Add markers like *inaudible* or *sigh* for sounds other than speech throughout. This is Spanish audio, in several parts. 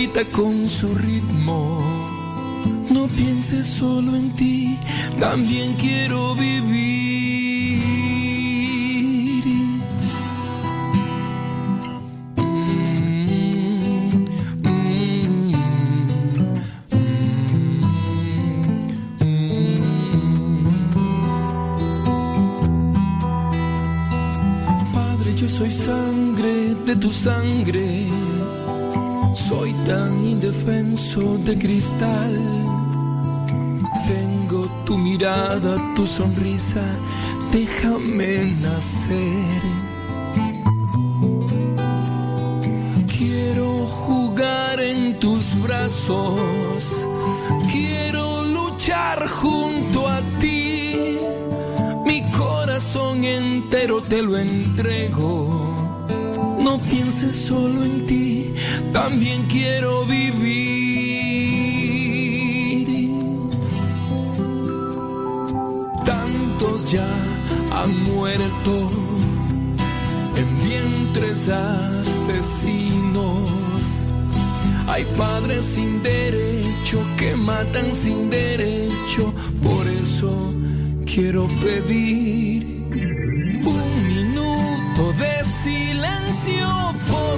palpita con su ritmo. No pienses solo en ti, también quiero vivir. Padre, yo soy sangre de tu sangre. Soy tan indefenso de cristal. Tengo tu mirada, tu sonrisa. Déjame nacer. Quiero jugar en tus brazos. Quiero luchar junto a ti. Mi corazón entero te lo entrego. No pienses solo en ti, también quiero vivir. Tantos ya han muerto en vientres asesinos. Hay padres sin derecho que matan sin derecho, por eso quiero pedir un minuto de silencio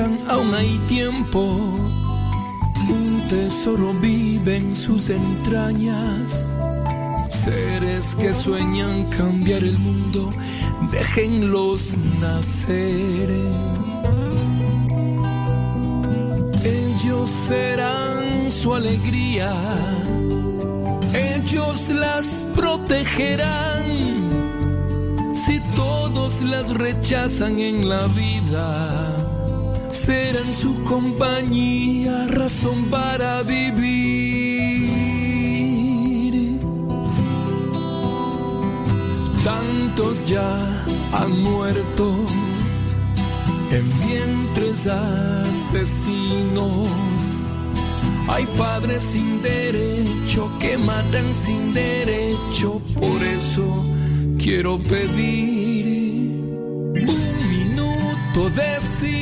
Aún hay tiempo. Un tesoro vive en sus entrañas. Seres que sueñan cambiar el mundo, déjenlos nacer. Ellos serán su alegría, ellos las protegerán. Si todos las rechazan en la vida, serán su compañía, razón para vivir. Tantos ya han muerto en vientres asesinos. Hay padres sin derecho que matan sin derecho, por eso quiero pedir un minuto de silencio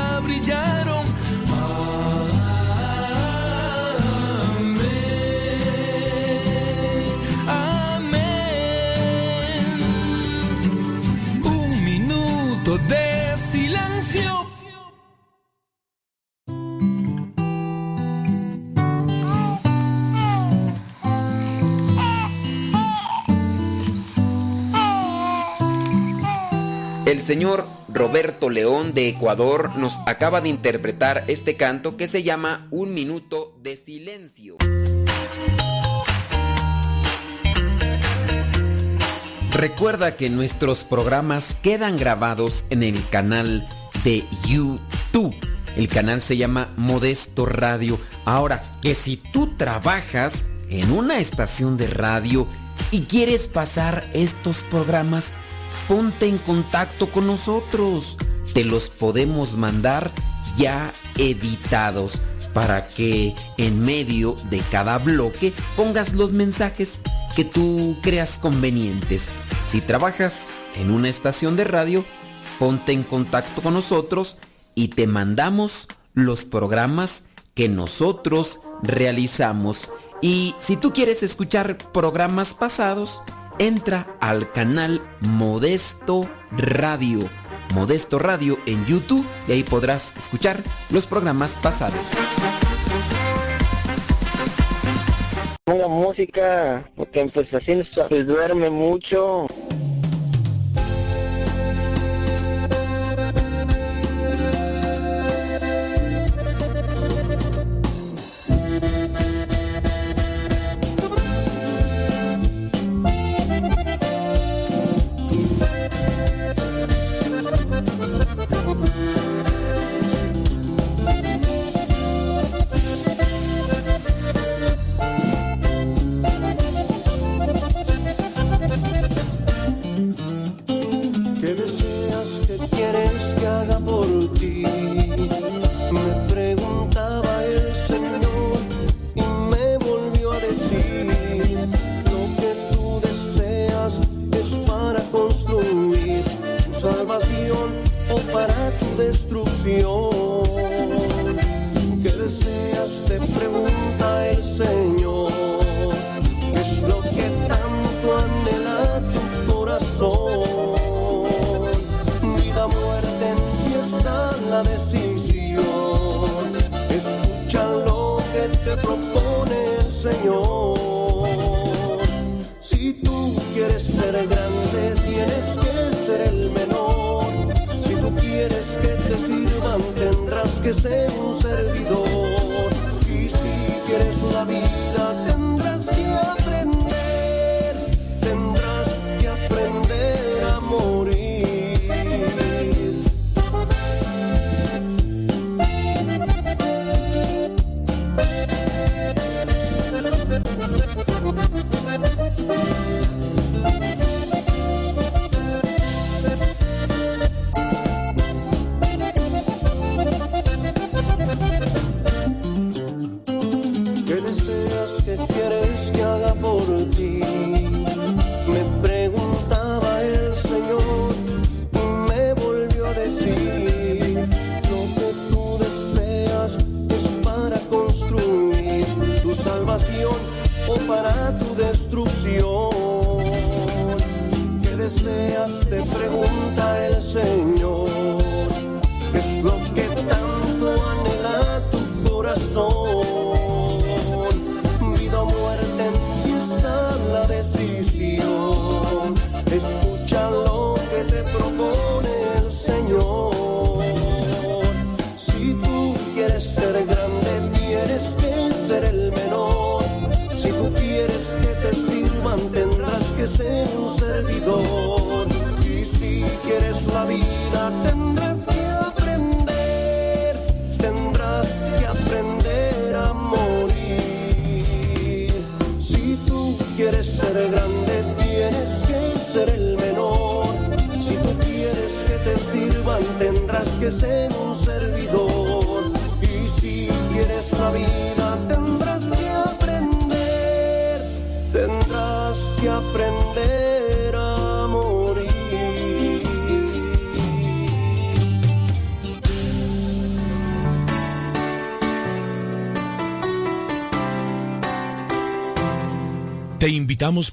El señor Roberto León de Ecuador nos acaba de interpretar este canto que se llama Un minuto de silencio. Recuerda que nuestros programas quedan grabados en el canal de YouTube. El canal se llama Modesto Radio. Ahora, que si tú trabajas en una estación de radio y quieres pasar estos programas, ponte en contacto con nosotros. Te los podemos mandar ya editados para que en medio de cada bloque pongas los mensajes que tú creas convenientes. Si trabajas en una estación de radio, ponte en contacto con nosotros y te mandamos los programas que nosotros realizamos. Y si tú quieres escuchar programas pasados, entra al canal Modesto Radio. Modesto Radio en YouTube y ahí podrás escuchar los programas pasados. Música, porque pues, duerme mucho.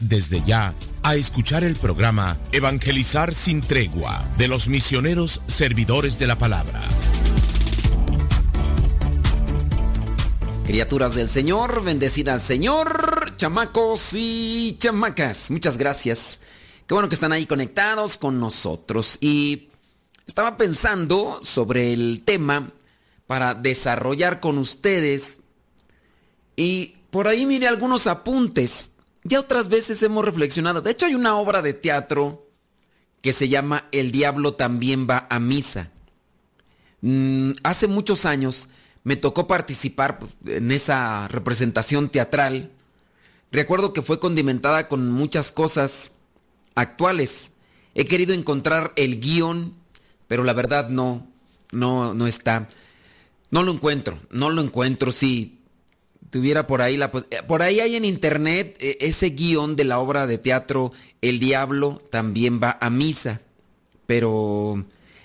Desde ya a escuchar el programa Evangelizar sin tregua de los misioneros servidores de la palabra. Criaturas del Señor, bendecida al Señor, chamacos y chamacas, muchas gracias. Qué bueno que están ahí conectados con nosotros. Y estaba pensando sobre el tema para desarrollar con ustedes. Y por ahí mire algunos apuntes ya otras veces hemos reflexionado. De hecho, hay una obra de teatro que se llama El diablo también va a misa. Mm, hace muchos años me tocó participar pues, en esa representación teatral. Recuerdo que fue condimentada con muchas cosas actuales. He querido encontrar el guion, pero la verdad no, no, no está. No lo encuentro, no lo encuentro, sí tuviera por ahí la eh, por ahí hay en internet eh, ese guion de la obra de teatro El diablo también va a misa pero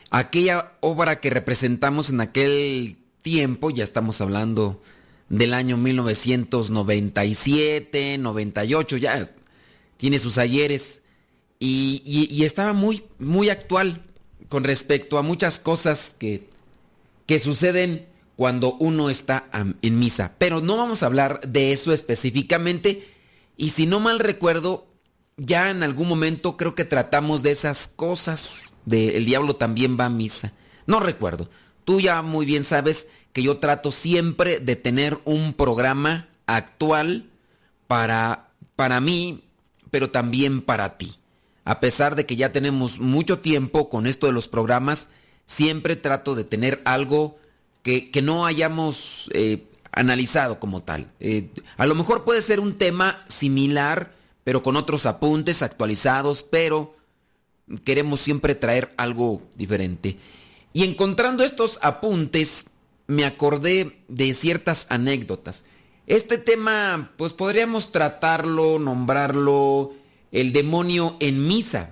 aquella obra que representamos en aquel tiempo ya estamos hablando del año 1997 98 ya tiene sus ayeres y, estaba muy, muy actual con respecto a muchas cosas que, que suceden cuando uno está en misa. Pero no vamos a hablar de eso específicamente. Y si no mal recuerdo, ya en algún momento creo que tratamos de esas cosas. De el diablo también va a misa. No recuerdo. Tú ya muy bien sabes que yo trato siempre de tener un programa actual para, para mí, pero también para ti. A pesar de que ya tenemos mucho tiempo con esto de los programas, siempre trato de tener algo que, no hayamos eh, analizado como tal. Eh, a lo mejor puede ser un tema similar, pero con otros apuntes actualizados, pero queremos siempre traer algo diferente. Y encontrando estos apuntes, me acordé de ciertas anécdotas. Este tema, pues podríamos tratarlo, nombrarlo el demonio en misa.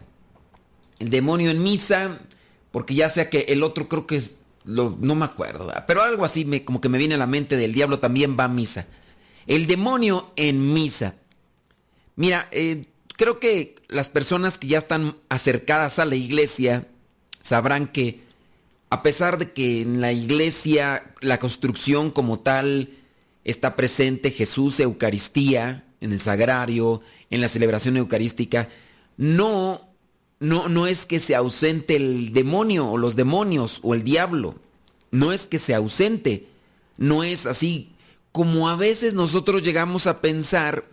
El demonio en misa, porque ya sea que el otro creo que es, lo, no me acuerdo, pero algo así me, como que me viene a la mente del diablo también va a misa. El demonio en misa. Mira, eh, creo que las personas que ya están acercadas a la iglesia sabrán que a pesar de que en la iglesia la construcción como tal está presente Jesús, Eucaristía, en el sagrario, en la celebración eucarística, no, no, no es que se ausente el demonio o los demonios o el diablo, no es que se ausente, no es así como a veces nosotros llegamos a pensar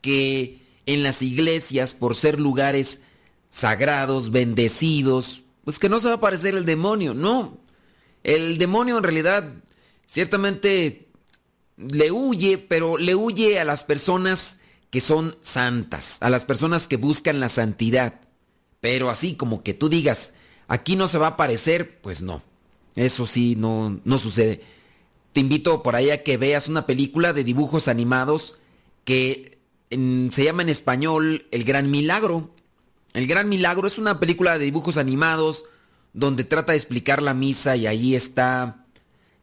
que en las iglesias, por ser lugares sagrados, bendecidos, pues que no se va a aparecer el demonio, no. El demonio en realidad ciertamente le huye, pero le huye a las personas que son santas, a las personas que buscan la santidad. Pero así como que tú digas, aquí no se va a aparecer, pues no. Eso sí, no, no sucede. Te invito por ahí a que veas una película de dibujos animados que se llama en español El Gran Milagro. El Gran Milagro es una película de dibujos animados donde trata de explicar la misa y ahí está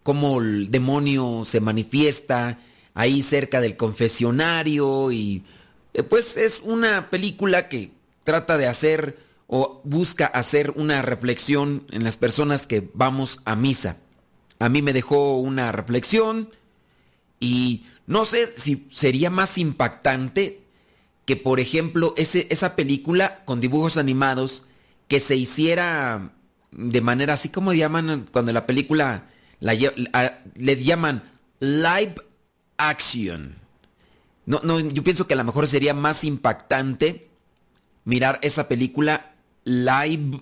cómo el demonio se manifiesta ahí cerca del confesionario y eh, pues es una película que trata de hacer o busca hacer una reflexión en las personas que vamos a misa. A mí me dejó una reflexión y no sé si sería más impactante que, por ejemplo, ese, esa película con dibujos animados que se hiciera de manera así como llaman cuando la película le llaman live action. No, no, yo pienso que a lo mejor sería más impactante mirar esa película live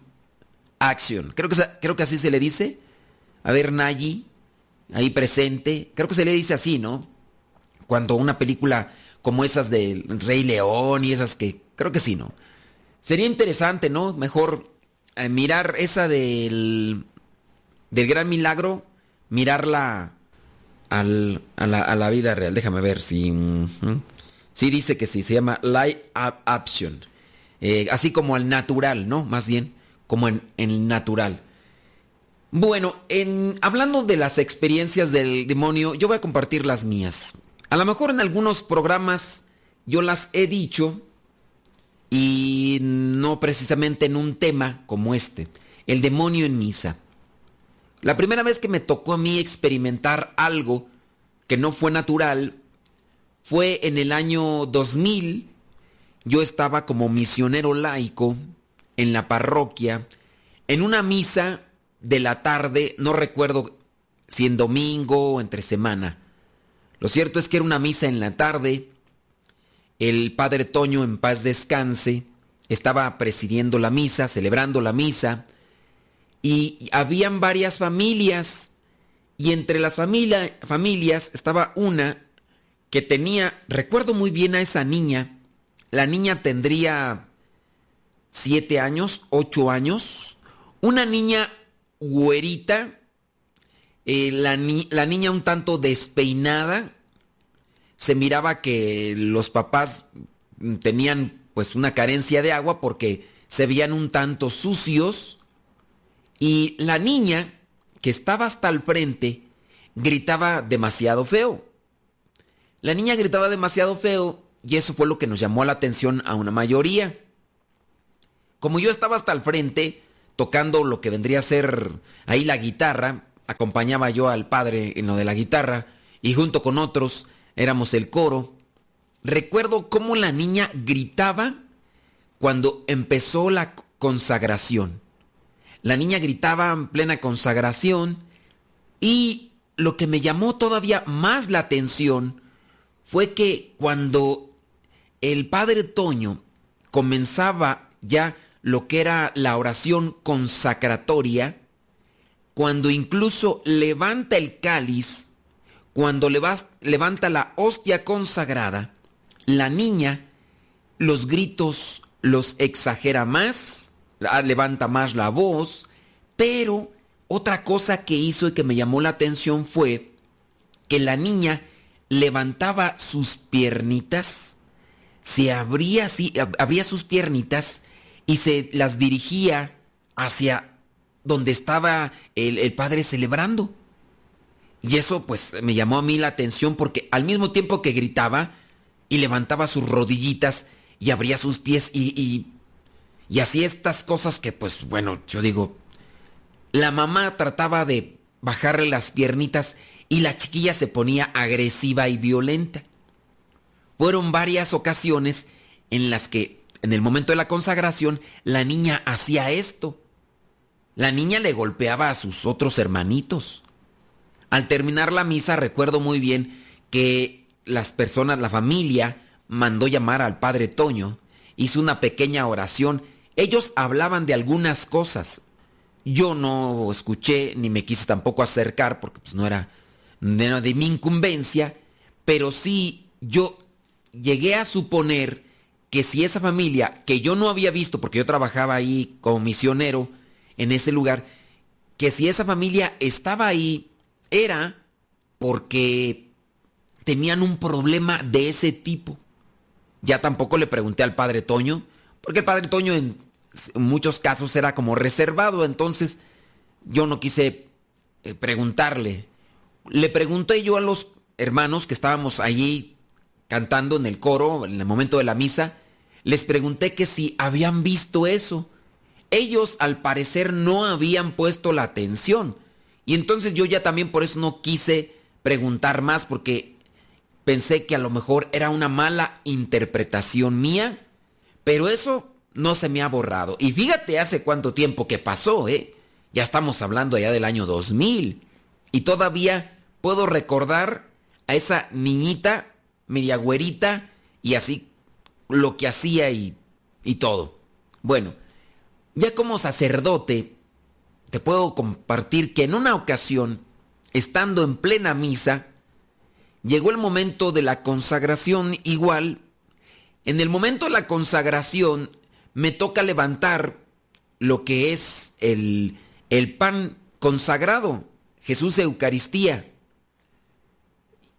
action. Creo que, creo que así se le dice. A ver, Nayi, ahí presente. Creo que se le dice así, ¿no? Cuando una película como esas del Rey León y esas que creo que sí, ¿no? Sería interesante, ¿no? Mejor eh, mirar esa del del gran milagro, mirarla al, a, la, a, la, vida real. Déjame ver si sí dice que sí, se llama live action. Eh, así como al natural, ¿no? Más bien, como en, el natural. Bueno, en, hablando de las experiencias del demonio, yo voy a compartir las mías. A lo mejor en algunos programas yo las he dicho y no precisamente en un tema como este, el demonio en misa. La primera vez que me tocó a mí experimentar algo que no fue natural fue en el año 2000. Yo estaba como misionero laico en la parroquia, en una misa de la tarde, no recuerdo si en domingo o entre semana. Lo cierto es que era una misa en la tarde. El padre Toño en paz descanse estaba presidiendo la misa, celebrando la misa, y habían varias familias, y entre las familias estaba una que tenía, recuerdo muy bien a esa niña, la niña tendría siete años, ocho años, una niña güerita, eh, la, niña un tanto despeinada, se miraba que los papás tenían pues una carencia de agua porque se veían un tanto sucios. Y la niña que estaba hasta el frente gritaba demasiado feo. La niña gritaba demasiado feo y eso fue lo que nos llamó la atención a una mayoría. Como yo estaba hasta el frente tocando lo que vendría a ser ahí la guitarra, acompañaba yo al padre en lo de la guitarra y junto con otros éramos el coro. Recuerdo cómo la niña gritaba cuando empezó la consagración. La niña gritaba en plena consagración y lo que me llamó todavía más la atención fue que cuando el padre Toño comenzaba ya lo que era la oración consacratoria, cuando incluso levanta el cáliz, cuando levanta la hostia consagrada, la niña los gritos los exagera más, levanta más la voz, pero otra cosa que hizo y que me llamó la atención fue que la niña levantaba sus piernitas, se abría así, abría sus piernitas y se las dirigía hacia donde estaba el, padre celebrando. Y eso pues me llamó a mí la atención porque al mismo tiempo que gritaba y levantaba sus rodillitas y abría sus pies y, y, y hacía estas cosas que pues bueno, yo digo, la mamá trataba de bajarle las piernitas y la chiquilla se ponía agresiva y violenta. Fueron varias ocasiones en las que, en el momento de la consagración, la niña hacía esto. La niña le golpeaba a sus otros hermanitos. Al terminar la misa recuerdo muy bien que las personas, la familia, mandó llamar al padre Toño, hizo una pequeña oración. Ellos hablaban de algunas cosas. Yo no escuché ni me quise tampoco acercar porque pues, no era de, de mi incumbencia, pero sí yo llegué a suponer que si esa familia, que yo no había visto porque yo trabajaba ahí como misionero en ese lugar, que si esa familia estaba ahí, era porque tenían un problema de ese tipo. Ya tampoco le pregunté al padre Toño, porque el padre Toño en muchos casos era como reservado, entonces yo no quise eh, preguntarle le pregunté yo a los hermanos que estábamos allí cantando en el coro, en el momento de la misa, les pregunté que si habían visto eso. Ellos al parecer no habían puesto la atención. Y entonces yo ya también por eso no quise preguntar más porque pensé que a lo mejor era una mala interpretación mía, pero eso no se me ha borrado. Y fíjate hace cuánto tiempo que pasó, ¿eh? Ya estamos hablando allá del año 2000. Y todavía puedo recordar a esa niñita media güerita y así lo que hacía y, y todo. Bueno, ya como sacerdote, te puedo compartir que en una ocasión, estando en plena misa, llegó el momento de la consagración igual. En el momento de la consagración me toca levantar lo que es el, el pan consagrado, Jesús Eucaristía.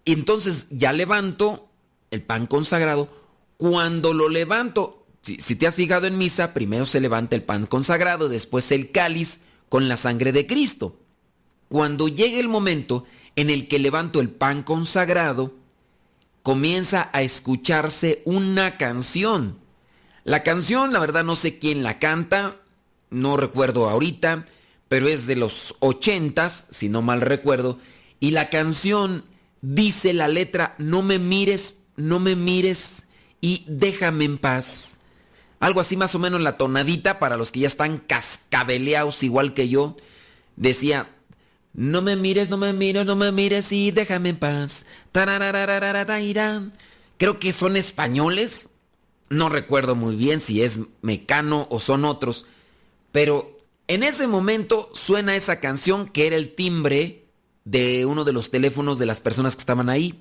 Entonces ya levanto el pan consagrado. Cuando lo levanto, si, te has fijado en misa, primero se levanta el pan consagrado, después el cáliz con la sangre de Cristo. Cuando llega el momento en el que levanto el pan consagrado, comienza a escucharse una canción. La canción, la verdad no sé quién la canta, no recuerdo ahorita, pero es de los ochentas, si no mal recuerdo, y la canción dice la letra, no me mires, no me mires y déjame en paz. Algo así más o menos la tonadita para los que ya están cascabeleados igual que yo. Decía, no me mires, no me mires, no me mires y déjame en paz. Creo que son españoles. No recuerdo muy bien si es Mecano o son otros. Pero en ese momento suena esa canción que era el timbre de uno de los teléfonos de las personas que estaban ahí.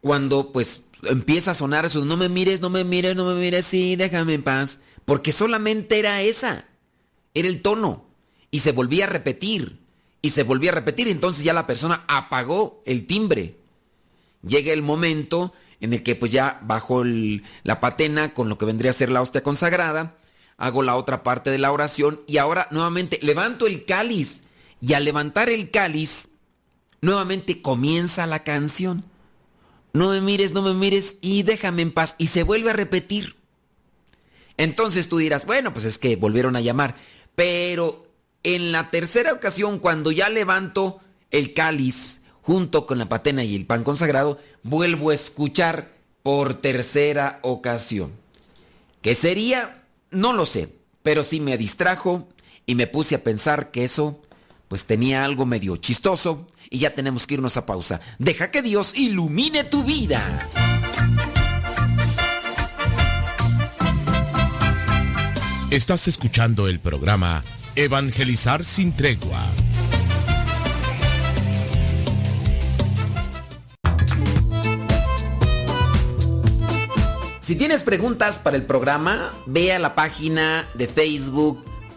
Cuando pues empieza a sonar eso, no me mires, no me mires, no me mires, sí, déjame en paz. Porque solamente era esa, era el tono. Y se volvía a repetir, y se volvía a repetir, entonces ya la persona apagó el timbre. Llega el momento en el que pues ya bajo la patena con lo que vendría a ser la hostia consagrada, hago la otra parte de la oración y ahora nuevamente levanto el cáliz y al levantar el cáliz, nuevamente comienza la canción. no me mires, no me mires y déjame en paz. Y se vuelve a repetir. Entonces tú dirás, bueno, pues es que volvieron a llamar. Pero en la tercera ocasión, cuando ya levanto el cáliz junto con la patena y el pan consagrado, vuelvo a escuchar por tercera ocasión. ¿Qué sería? No lo sé, pero sí me distrajo y me puse a pensar que eso pues tenía algo medio chistoso y ya tenemos que irnos a pausa. Deja que Dios ilumine tu vida. Estás escuchando el programa Evangelizar sin tregua. Si tienes preguntas para el programa, ve a la página de Facebook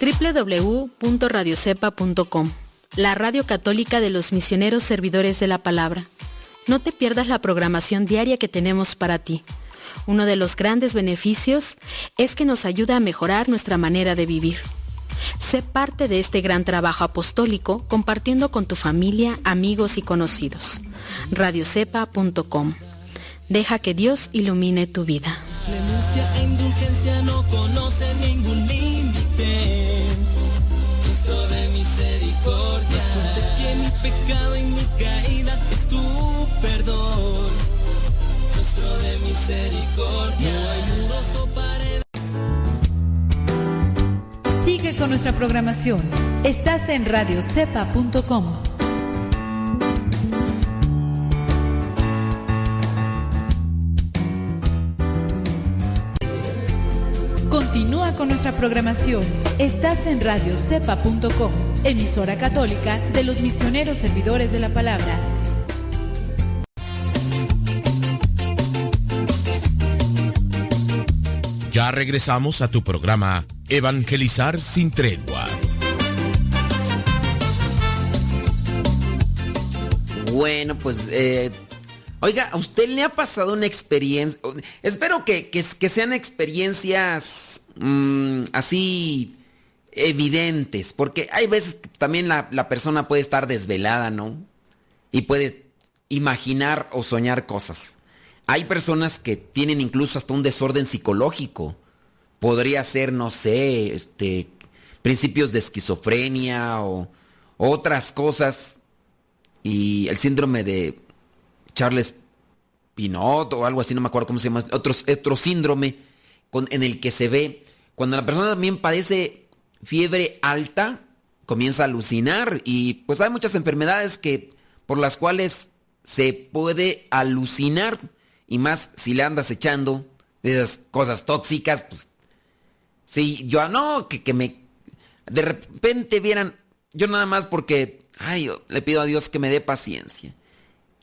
www.radiocepa.com, la radio católica de los misioneros servidores de la palabra. No te pierdas la programación diaria que tenemos para ti. Uno de los grandes beneficios es que nos ayuda a mejorar nuestra manera de vivir. Sé parte de este gran trabajo apostólico compartiendo con tu familia, amigos y conocidos. radiocepa.com. Deja que Dios ilumine tu vida. Nuestro de misericordia. Resulta que mi pecado y mi caída es tu perdón. Nuestro de misericordia. No hay muros o paredes. Sigue con nuestra programación. Estás en radiocepa.com. con nuestra programación. Estás en radiocepa.com, emisora católica de los misioneros servidores de la palabra. Ya regresamos a tu programa Evangelizar sin tregua. Bueno, pues, eh, oiga, ¿a usted le ha pasado una experiencia? Espero que, que- que sean experiencias mm, así evidentes, porque hay veces que también la, la persona puede estar desvelada, ¿no? Y puede imaginar o soñar cosas. Hay personas que tienen incluso hasta un desorden psicológico. Podría ser, no sé, este, principios de esquizofrenia o otras cosas y el síndrome de Charles Pinot o algo así, no me acuerdo cómo se llama, otro, otro síndrome con- en el que se ve cuando la persona también padece fiebre alta, comienza a alucinar y pues hay muchas enfermedades que por las cuales se puede alucinar y más si le andas echando esas cosas tóxicas, pues sí, yo no, que, que me de repente vieran, yo nada más porque, ay, yo le pido a Dios que me dé paciencia.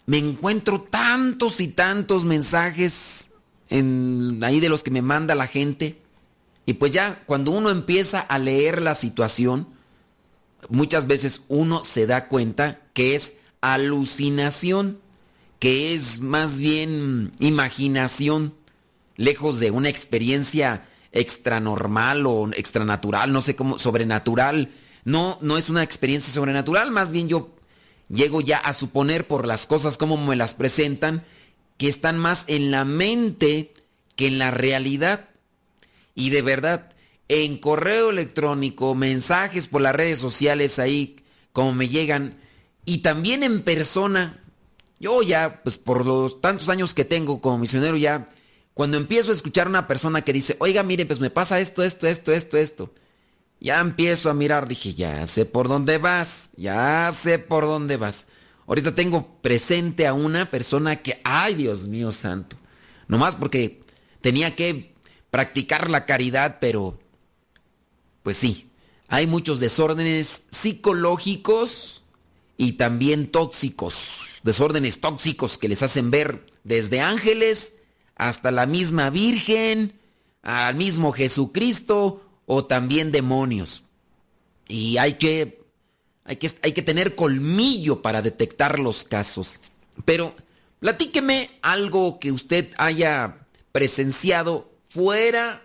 Me encuentro tantos y tantos mensajes en, ahí de los que me manda la gente. Y pues ya, cuando uno empieza a leer la situación, muchas veces uno se da cuenta que es alucinación, que es más bien imaginación, lejos de una experiencia extranormal o extranatural, no sé cómo, sobrenatural. No, no es una experiencia sobrenatural, más bien yo llego ya a suponer por las cosas como me las presentan, que están más en la mente que en la realidad. Y de verdad, en correo electrónico, mensajes por las redes sociales ahí, como me llegan, y también en persona, yo ya, pues por los tantos años que tengo como misionero, ya, cuando empiezo a escuchar a una persona que dice, oiga, mire, pues me pasa esto, esto, esto, esto, esto, ya empiezo a mirar, dije, ya sé por dónde vas, ya sé por dónde vas. Ahorita tengo presente a una persona que, ay Dios mío santo, nomás porque tenía que practicar la caridad, pero pues sí, hay muchos desórdenes psicológicos y también tóxicos, desórdenes tóxicos que les hacen ver desde ángeles hasta la misma Virgen, al mismo Jesucristo o también demonios. Y hay que, hay que, hay que tener colmillo para detectar los casos. Pero platíqueme algo que usted haya presenciado fuera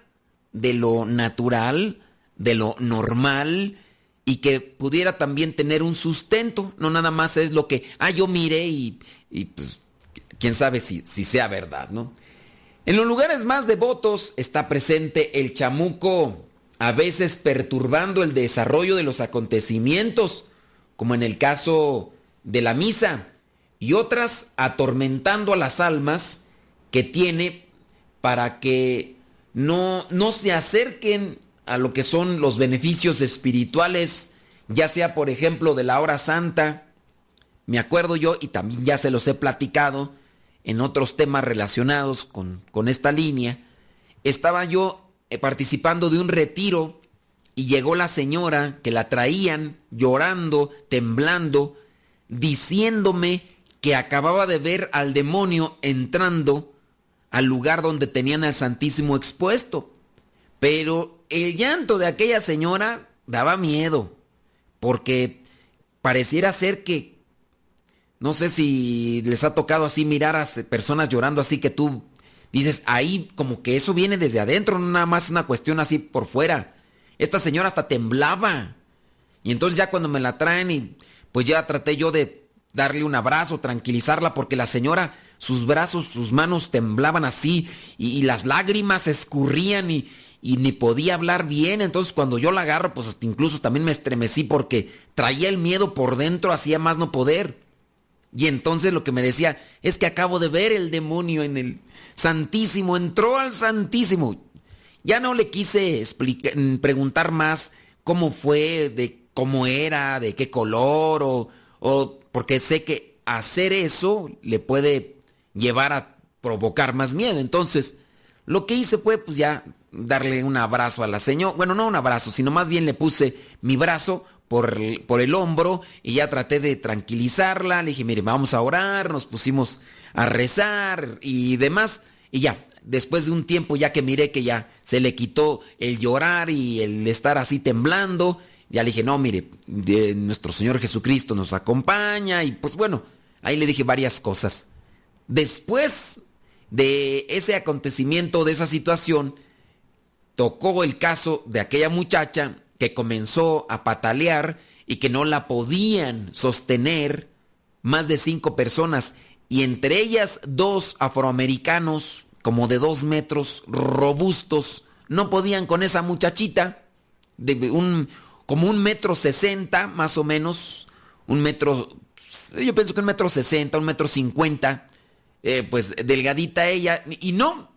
de lo natural, de lo normal y que pudiera también tener un sustento. No nada más es lo que, ah, yo miré y, y pues, quién sabe si, si sea verdad, ¿no? En los lugares más devotos está presente el chamuco, a veces perturbando el desarrollo de los acontecimientos, como en el caso de la misa, y otras atormentando a las almas que tiene para que no, no se acerquen a lo que son los beneficios espirituales, ya sea por ejemplo de la hora santa. Me acuerdo yo, y también ya se los he platicado en otros temas relacionados con, con esta línea, estaba yo eh, participando de un retiro y llegó la señora que la traían llorando, temblando, diciéndome que acababa de ver al demonio entrando al lugar donde tenían al Santísimo expuesto. Pero el llanto de aquella señora daba miedo, porque pareciera ser que, no sé si les ha tocado así mirar a personas llorando así que tú dices, ahí como que eso viene desde adentro, no nada más una cuestión así por fuera. Esta señora hasta temblaba. Y entonces ya cuando me la traen y pues ya traté yo de darle un abrazo, tranquilizarla, porque la señora sus brazos, sus manos temblaban así y, las lágrimas escurrían y, y, ni podía hablar bien. Entonces cuando yo la agarro, pues hasta incluso también me estremecí porque traía el miedo por dentro, hacía más no poder. Y entonces lo que me decía es que acabo de ver el demonio en el Santísimo, entró al Santísimo. Ya no le quise mm, preguntar más cómo fue, de cómo era, de qué color, o, o porque sé que hacer eso le puede llevar a provocar más miedo. Entonces, lo que hice fue pues ya darle un abrazo a la señora. Bueno, no un abrazo, sino más bien le puse mi brazo por el, por el hombro y ya traté de tranquilizarla. Le dije, mire, vamos a orar, nos pusimos a rezar y demás. Y ya, después de un tiempo, ya que miré que ya se le quitó el llorar y el estar así temblando, ya le dije, no, mire, nuestro Señor Jesucristo nos acompaña y pues bueno, ahí le dije varias cosas. Después de ese acontecimiento, de esa situación, tocó el caso de aquella muchacha que comenzó a patalear y que no la podían sostener más de cinco personas y entre ellas dos afroamericanos como de dos metros robustos. No podían con esa muchachita de un como un metro sesenta más o menos un metro yo pienso que un metro sesenta un metro cincuenta eh, pues delgadita ella, y no,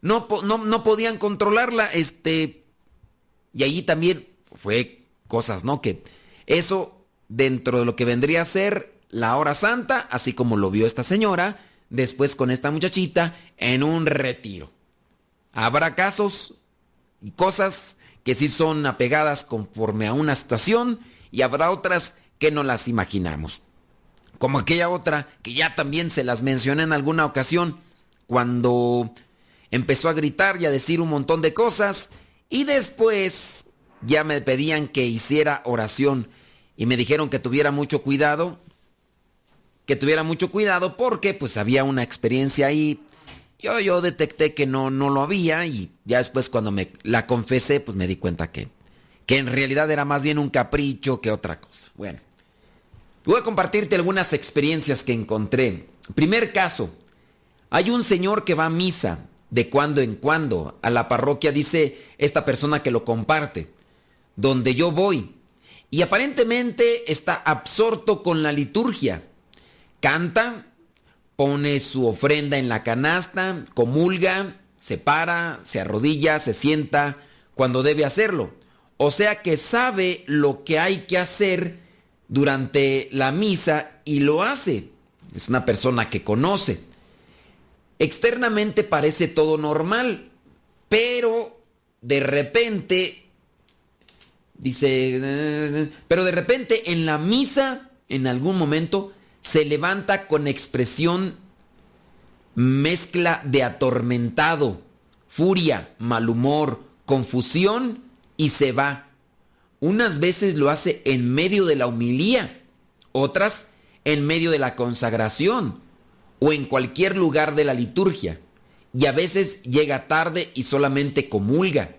no, no, no podían controlarla, este, y allí también fue cosas, ¿no? Que eso dentro de lo que vendría a ser la hora santa, así como lo vio esta señora, después con esta muchachita en un retiro. Habrá casos y cosas que sí son apegadas conforme a una situación y habrá otras que no las imaginamos como aquella otra que ya también se las mencioné en alguna ocasión, cuando empezó a gritar y a decir un montón de cosas y después ya me pedían que hiciera oración y me dijeron que tuviera mucho cuidado, que tuviera mucho cuidado porque pues había una experiencia ahí. Yo, yo detecté que no, no lo había y ya después cuando me la confesé pues me di cuenta que, que en realidad era más bien un capricho que otra cosa. Bueno. Voy a compartirte algunas experiencias que encontré. Primer caso, hay un señor que va a misa de cuando en cuando a la parroquia, dice esta persona que lo comparte, donde yo voy. Y aparentemente está absorto con la liturgia. Canta, pone su ofrenda en la canasta, comulga, se para, se arrodilla, se sienta cuando debe hacerlo. O sea que sabe lo que hay que hacer durante la misa y lo hace. Es una persona que conoce. Externamente parece todo normal, pero de repente, dice, pero de repente en la misa, en algún momento, se levanta con expresión mezcla de atormentado, furia, mal humor, confusión y se va. Unas veces lo hace en medio de la humilía, otras en medio de la consagración o en cualquier lugar de la liturgia. Y a veces llega tarde y solamente comulga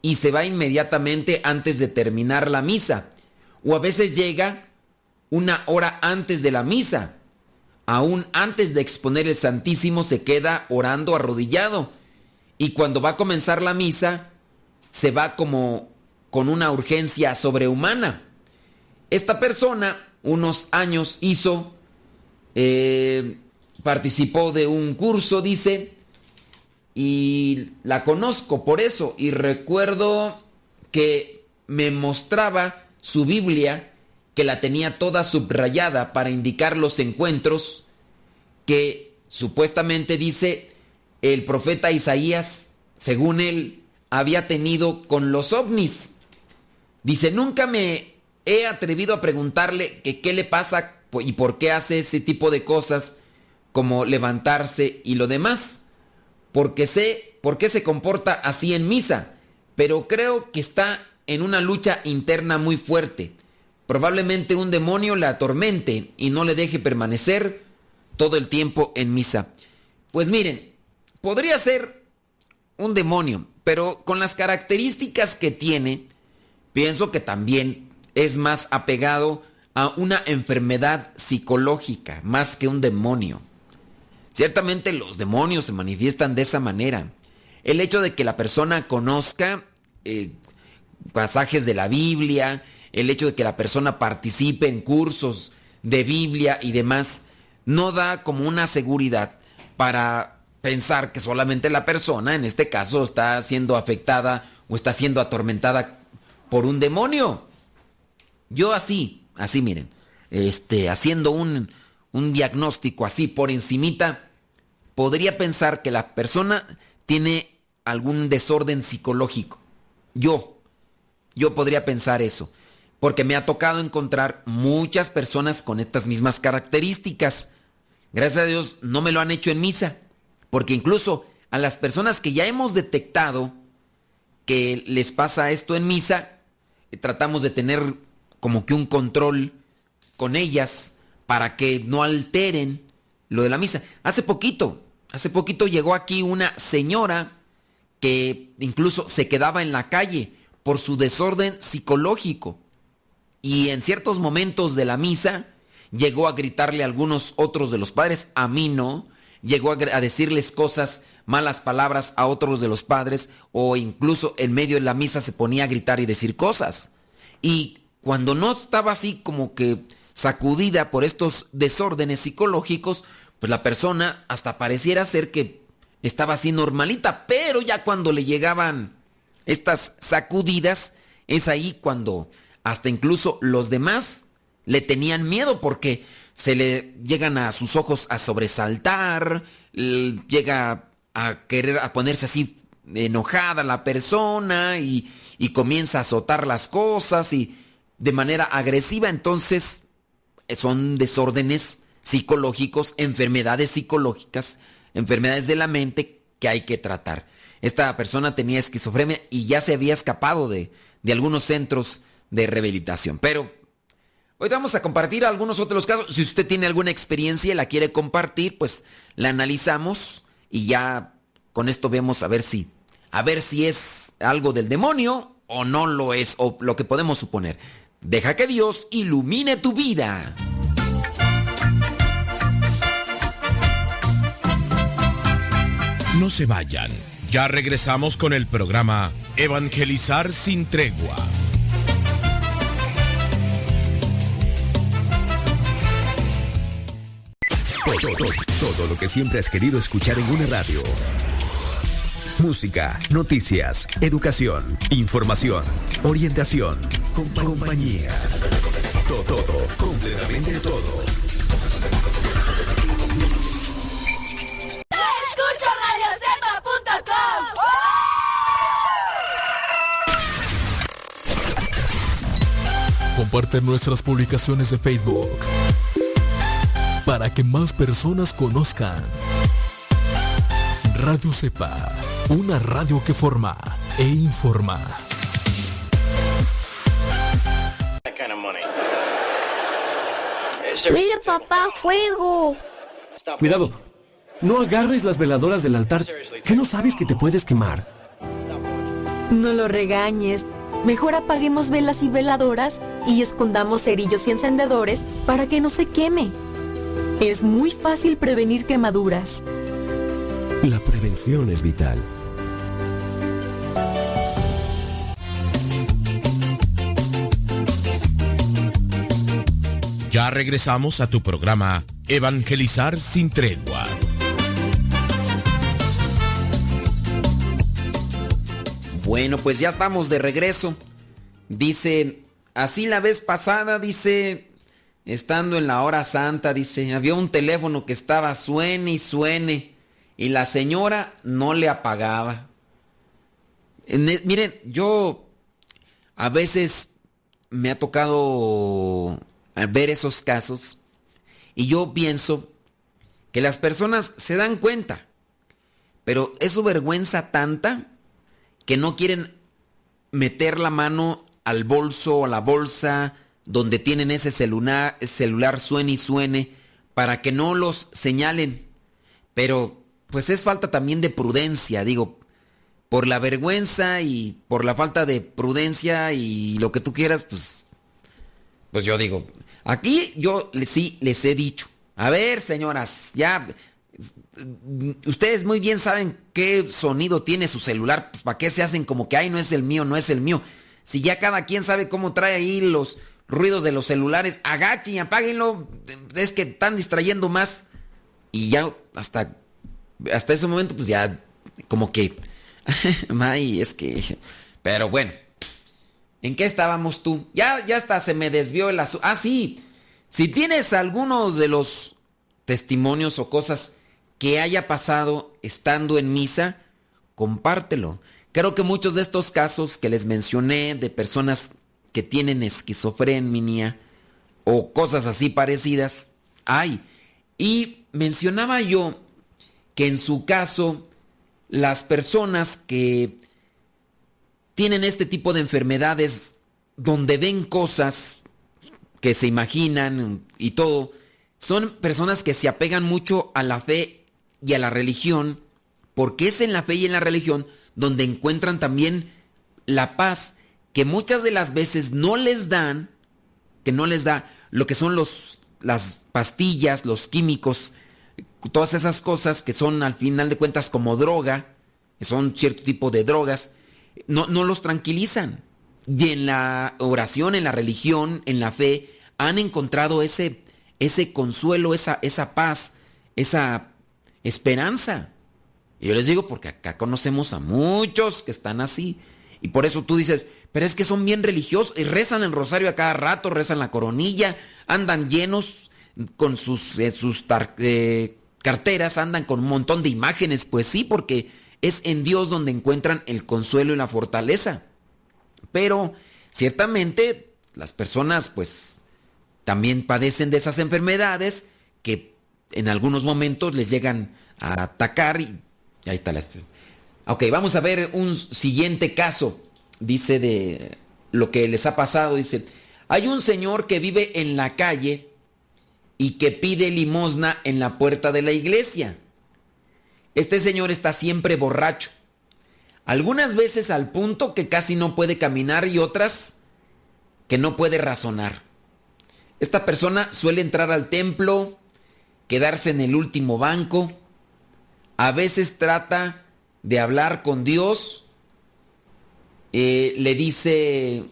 y se va inmediatamente antes de terminar la misa. O a veces llega una hora antes de la misa. Aún antes de exponer el Santísimo se queda orando arrodillado. Y cuando va a comenzar la misa, se va como con una urgencia sobrehumana. Esta persona, unos años hizo, eh, participó de un curso, dice, y la conozco por eso, y recuerdo que me mostraba su Biblia, que la tenía toda subrayada para indicar los encuentros que supuestamente dice el profeta Isaías, según él, había tenido con los ovnis. Dice, nunca me he atrevido a preguntarle qué le pasa y por qué hace ese tipo de cosas como levantarse y lo demás, porque sé por qué se comporta así en misa, pero creo que está en una lucha interna muy fuerte. Probablemente un demonio le atormente y no le deje permanecer todo el tiempo en misa. Pues miren, podría ser un demonio, pero con las características que tiene, pienso que también es más apegado a una enfermedad psicológica, más que un demonio. Ciertamente los demonios se manifiestan de esa manera. El hecho de que la persona conozca eh, pasajes de la Biblia, el hecho de que la persona participe en cursos de Biblia y demás, no da como una seguridad para pensar que solamente la persona, en este caso, está siendo afectada o está siendo atormentada por un demonio. Yo así, así miren, este, haciendo un, un diagnóstico así por encimita, podría pensar que la persona tiene algún desorden psicológico. Yo, yo podría pensar eso, porque me ha tocado encontrar muchas personas con estas mismas características. Gracias a Dios no me lo han hecho en misa, porque incluso a las personas que ya hemos detectado que les pasa esto en misa, tratamos de tener como que un control con ellas para que no alteren lo de la misa. Hace poquito, hace poquito llegó aquí una señora que incluso se quedaba en la calle por su desorden psicológico. Y en ciertos momentos de la misa llegó a gritarle a algunos otros de los padres, a mí no, llegó a, decirles cosas, malas palabras a otros de los padres, o incluso en medio de la misa se ponía a gritar y decir cosas. Y cuando no estaba así como que sacudida por estos desórdenes psicológicos, pues la persona hasta pareciera ser que estaba así normalita, pero ya cuando le llegaban estas sacudidas, es ahí cuando hasta incluso los demás le tenían miedo porque se le llegan a sus ojos a sobresaltar, llega a querer a ponerse así enojada la persona y, y comienza a azotar las cosas y de manera agresiva, entonces son desórdenes psicológicos, enfermedades psicológicas, enfermedades de la mente que hay que tratar. Esta persona tenía esquizofrenia y ya se había escapado de, de algunos centros de rehabilitación. Pero Hoy vamos a compartir algunos otros casos. Si usted tiene alguna experiencia y la quiere compartir, pues la analizamos y ya con esto vemos a ver si, a ver si es algo del demonio o no lo es, o lo que podemos suponer. Deja que Dios ilumine tu vida. No se vayan. Ya regresamos con el programa Evangelizar sin tregua. Todo, todo, lo que siempre has querido escuchar en una radio. Música, noticias, educación, información, orientación, compañía. Todo, todo, completamente todo. Escucho Comparte nuestras publicaciones de Facebook para que más personas conozcan Radio Cepa, una radio que forma e informa. Mira papá, fuego. Cuidado, no agarres las veladoras del altar, que no sabes que te puedes quemar. No lo regañes. Mejor apaguemos velas y veladoras y escondamos cerillos y encendedores para que no se queme. Es muy fácil prevenir quemaduras. La prevención es vital. Ya regresamos a tu programa Evangelizar sin tregua. Bueno, pues ya estamos de regreso. Dice, así la vez pasada, dice, estando en la hora santa, dice, había un teléfono que estaba suene y suene y la señora no le apagaba. miren, yo a veces me ha tocado ver esos casos y yo pienso que las personas se dan cuenta, pero es su vergüenza tanta que no quieren meter la mano al bolso o a la bolsa donde tienen ese celular, celular suene y suene para que no los señalen. Pero pues es falta también de prudencia, digo, por la vergüenza y por la falta de prudencia y lo que tú quieras, pues pues yo digo, aquí yo sí les he dicho, a ver, señoras, ya ustedes muy bien saben qué sonido tiene su celular, pues para qué se hacen como que ay no es el mío, no es el mío. Si ya cada quien sabe cómo trae ahí los ruidos de los celulares, agachen y apáguenlo, es que están distrayendo más. Y ya hasta hasta ese momento pues ya como que *laughs* ay, es que pero bueno. ¿En qué estábamos tú? Ya ya hasta se me desvió el asunto. Ah, sí. Si tienes alguno de los testimonios o cosas que haya pasado estando en misa, compártelo. Creo que muchos de estos casos que les mencioné de personas que tienen esquizofrenia o cosas así parecidas, hay. Y mencionaba yo que en su caso, las personas que tienen este tipo de enfermedades donde ven cosas que se imaginan y todo, son personas que se apegan mucho a la fe y a la religión, porque es en la fe y en la religión donde encuentran también la paz que muchas de las veces no les dan, que no les da lo que son los, las pastillas, los químicos, todas esas cosas que son al final de cuentas como droga, que son cierto tipo de drogas, no, no los tranquilizan. Y en la oración, en la religión, en la fe, han encontrado ese, ese consuelo, esa, esa paz, esa esperanza. Y yo les digo porque acá conocemos a muchos que están así. Y por eso tú dices, pero es que son bien religiosos y rezan el rosario a cada rato, rezan la coronilla, andan llenos con sus, eh, sus eh, carteras, andan con un montón de imágenes. Pues sí, porque es en Dios donde encuentran el consuelo y la fortaleza. Pero ciertamente las personas pues también padecen de esas enfermedades que en algunos momentos les llegan a atacar y, ahí está la... Ok, vamos a ver un siguiente caso, dice de lo que les ha pasado, dice, hay un señor que vive en la calle y que pide limosna en la puerta de la iglesia. Este señor está siempre borracho, algunas veces al punto que casi no puede caminar y otras que no puede razonar. Esta persona suele entrar al templo, quedarse en el último banco. A veces trata de hablar con Dios. Eh, le dice...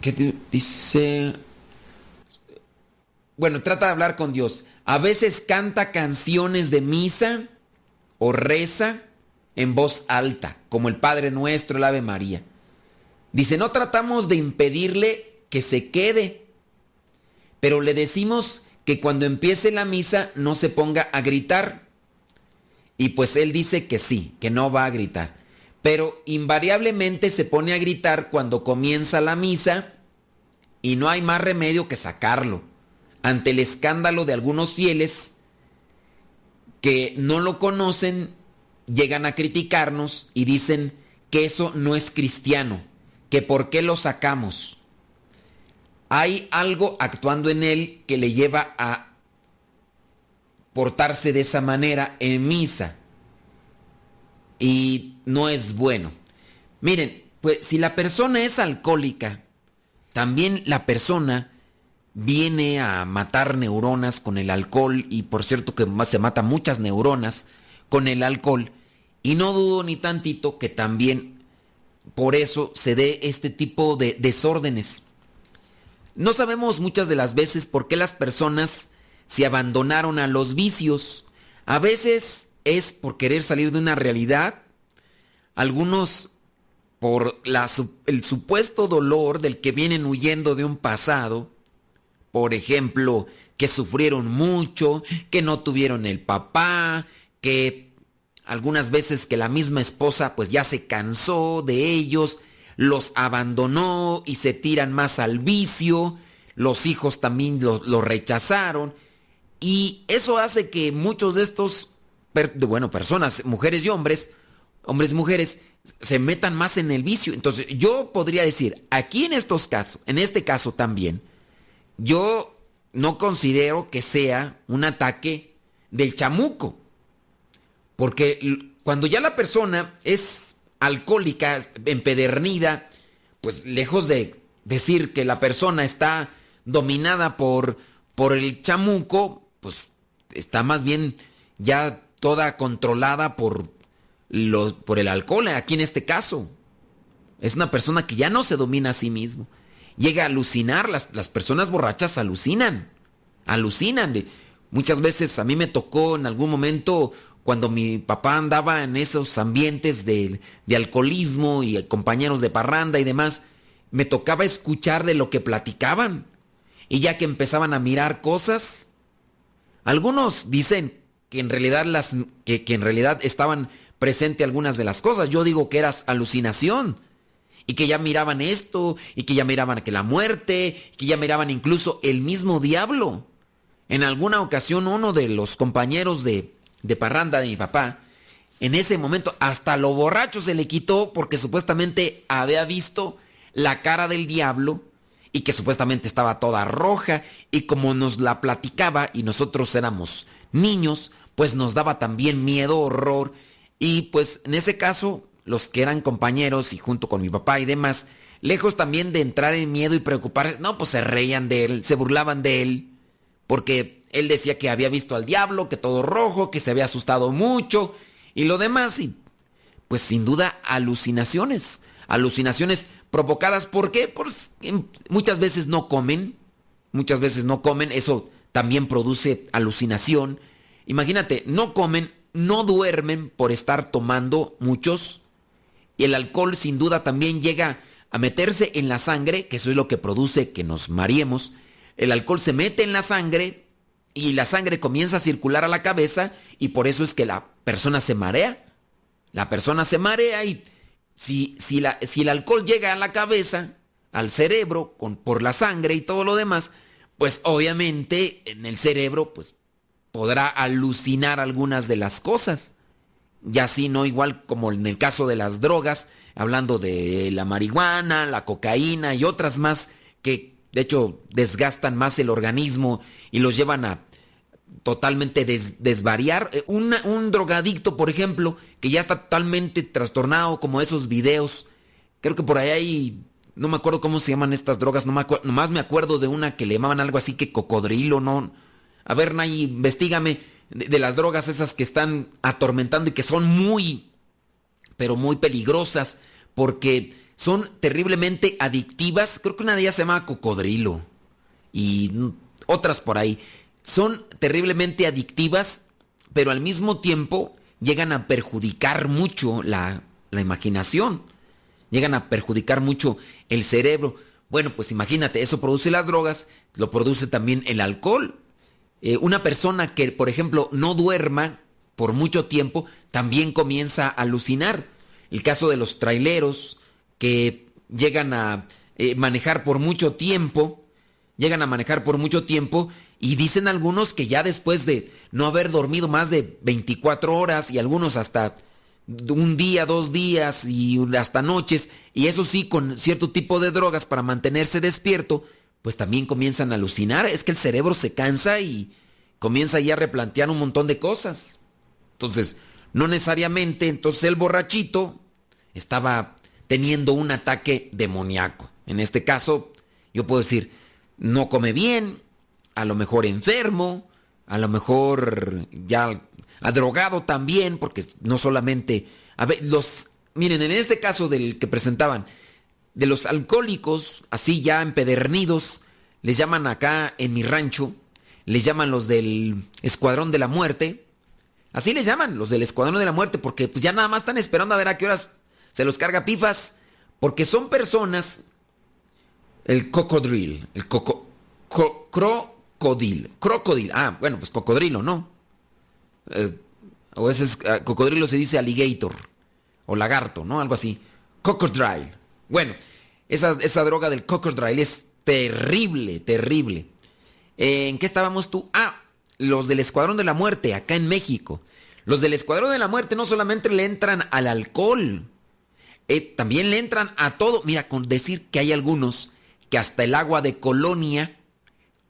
¿Qué dice? Bueno, trata de hablar con Dios. A veces canta canciones de misa o reza en voz alta, como el Padre Nuestro, el Ave María. Dice, no tratamos de impedirle que se quede, pero le decimos que cuando empiece la misa no se ponga a gritar. Y pues él dice que sí, que no va a gritar. Pero invariablemente se pone a gritar cuando comienza la misa y no hay más remedio que sacarlo. Ante el escándalo de algunos fieles que no lo conocen llegan a criticarnos y dicen que eso no es cristiano, que por qué lo sacamos. Hay algo actuando en él que le lleva a portarse de esa manera en misa. Y no es bueno. Miren, pues si la persona es alcohólica, también la persona viene a matar neuronas con el alcohol y por cierto que se mata muchas neuronas con el alcohol y no dudo ni tantito que también por eso se dé este tipo de desórdenes. No sabemos muchas de las veces por qué las personas se abandonaron a los vicios. A veces es por querer salir de una realidad, algunos por el supuesto dolor del que vienen huyendo de un pasado, por ejemplo, que sufrieron mucho, que no tuvieron el papá, que algunas veces que la misma esposa pues ya se cansó de ellos, los abandonó y se tiran más al vicio, los hijos también los, rechazaron y eso hace que muchos de estos, bueno, personas, mujeres y hombres, hombres y mujeres, se metan más en el vicio. Entonces, yo podría decir, aquí en estos casos, en este caso también, yo no considero que sea un ataque del chamuco. Porque cuando ya la persona es alcohólica, empedernida, pues lejos de decir que la persona está dominada por, por el chamuco, pues está más bien ya toda controlada por, por el alcohol, aquí en este caso. Es una persona que ya no se domina a sí mismo. Llega a alucinar, las, las personas borrachas alucinan, alucinan. Muchas veces a mí me tocó en algún momento cuando mi papá andaba en esos ambientes de, de alcoholismo y compañeros de parranda y demás, me tocaba escuchar de lo que platicaban. Y ya que empezaban a mirar cosas, algunos dicen que en realidad las que, que en realidad estaban presente algunas de las cosas. Yo digo que era alucinación. Y que ya miraban esto, y que ya miraban que la muerte, que ya miraban incluso el mismo diablo. En alguna ocasión uno de los compañeros de, de parranda de mi papá, en ese momento hasta lo borracho se le quitó porque supuestamente había visto la cara del diablo y que supuestamente estaba toda roja y como nos la platicaba y nosotros éramos niños, pues nos daba también miedo, horror y pues en ese caso, los que eran compañeros y junto con mi papá y demás, lejos también de entrar en miedo y preocuparse, no, pues se reían de él, se burlaban de él, porque él decía que había visto al diablo, que todo rojo, que se había asustado mucho y lo demás, y pues sin duda alucinaciones, alucinaciones provocadas, ¿por qué? Pues muchas veces no comen, muchas veces no comen, eso también produce alucinación. Imagínate, no comen no duermen por estar tomando muchos. Y el alcohol sin duda también llega a meterse en la sangre, que eso es lo que produce que nos mareemos. El alcohol se mete en la sangre y la sangre comienza a circular a la cabeza y por eso es que la persona se marea. La persona se marea y si, si, la, si el alcohol llega a la cabeza, al cerebro, con, por la sangre y todo lo demás, pues obviamente en el cerebro pues podrá alucinar algunas de las cosas. Y así, no igual como en el caso de las drogas, hablando de la marihuana, la cocaína y otras más que de hecho desgastan más el organismo y los llevan a totalmente desvariar. Eh, un drogadicto, por ejemplo, que ya está totalmente trastornado como esos videos. Creo que por ahí hay, no me acuerdo cómo se llaman estas drogas, no me nomás me acuerdo de una que le llamaban algo así que cocodrilo, no, a ver, Nay, investigame de, las drogas esas que están atormentando y que son muy, pero muy peligrosas porque son terriblemente adictivas. Creo que una de ellas se llama cocodrilo y otras por ahí. Son terriblemente adictivas, pero al mismo tiempo llegan a perjudicar mucho la, la imaginación, llegan a perjudicar mucho el cerebro. Bueno, pues imagínate, eso produce las drogas, lo produce también el alcohol. Eh, una persona que, por ejemplo, no duerma por mucho tiempo, también comienza a alucinar. El caso de los traileros que llegan a eh, manejar por mucho tiempo, llegan a manejar por mucho tiempo y dicen algunos que ya después de no haber dormido más de 24 horas y algunos hasta un día, dos días y hasta noches, y eso sí, con cierto tipo de drogas para mantenerse despierto, pues también comienzan a alucinar. Es que el cerebro se cansa y comienza ya a replantear un montón de cosas. Entonces, no necesariamente, entonces el borrachito estaba teniendo un ataque demoníaco. En este caso, yo puedo decir, no come bien, a lo mejor enfermo, a lo mejor ya ha drogado también, porque no solamente... A ver, los... Miren, en este caso del que presentaban, de los alcohólicos, así ya empedernidos, les llaman acá en mi rancho, les llaman los del Escuadrón de la Muerte. Así les llaman, los del Escuadrón de la Muerte, porque pues ya nada más están esperando a ver a qué horas se los carga pifas, porque son personas, el cocodril, el coco, crocodil, crocodil, ah, bueno, pues cocodrilo, ¿no? Eh, o ese es, ah, cocodrilo se dice alligator, o lagarto, ¿no? Algo así. Cocodrile. Bueno, esa, esa droga del cocodrile es terrible, terrible. ¿En qué estábamos tú? Ah, los del Escuadrón de la Muerte, acá en México. Los del Escuadrón de la Muerte no solamente le entran al alcohol, eh, también le entran a todo. Mira, con decir que hay algunos que hasta el agua de colonia,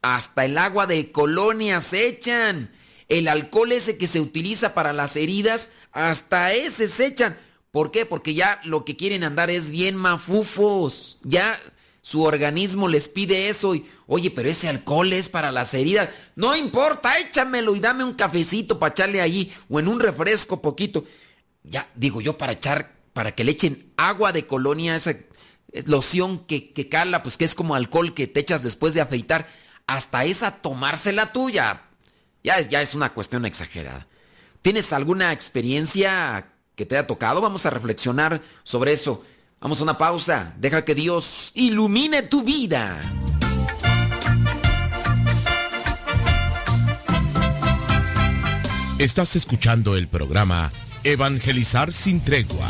hasta el agua de colonia se echan. El alcohol ese que se utiliza para las heridas, hasta ese se echan. ¿Por qué? Porque ya lo que quieren andar es bien mafufos. Ya su organismo les pide eso y, oye, pero ese alcohol es para las heridas. No importa, échamelo y dame un cafecito para echarle allí o en un refresco poquito. Ya, digo yo, para echar, para que le echen agua de colonia, esa loción que, que cala, pues que es como alcohol que te echas después de afeitar. Hasta esa tomársela tuya. Ya es, ya es una cuestión exagerada. ¿Tienes alguna experiencia que te haya tocado? Vamos a reflexionar sobre eso. Vamos a una pausa. Deja que Dios ilumine tu vida. Estás escuchando el programa Evangelizar sin tregua.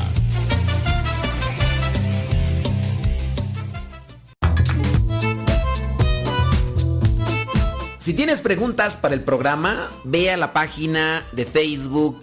Si tienes preguntas para el programa, ve a la página de Facebook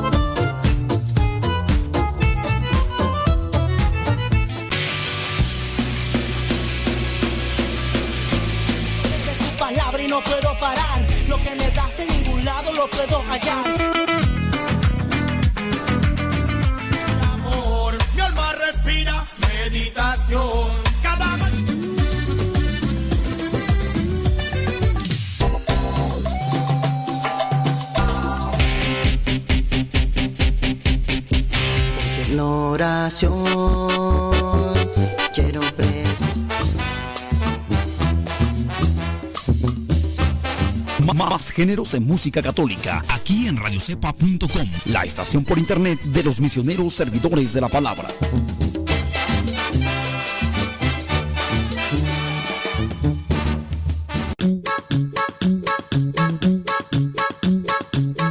Lado lo puedo hallar. Amor, mi alma respira meditación. Cada oración Más géneros en música católica, aquí en radiocepa.com, la estación por internet de los misioneros servidores de la palabra.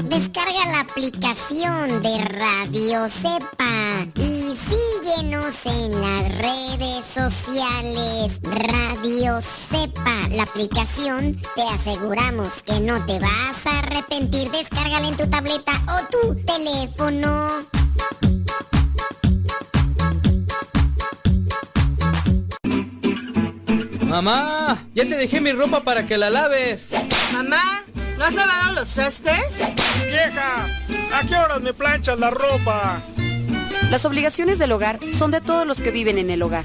Descarga la aplicación de Radio Cepa y síguenos en las redes sociales. Radio Cepa, la aplicación, te aseguramos que no te vas a arrepentir. Descárgala en tu tableta o tu teléfono. Mamá, ya te dejé mi ropa para que la laves. Mamá, ¿no has lavado los trastes? Vieja, ¿a qué horas me planchas la ropa? Las obligaciones del hogar son de todos los que viven en el hogar.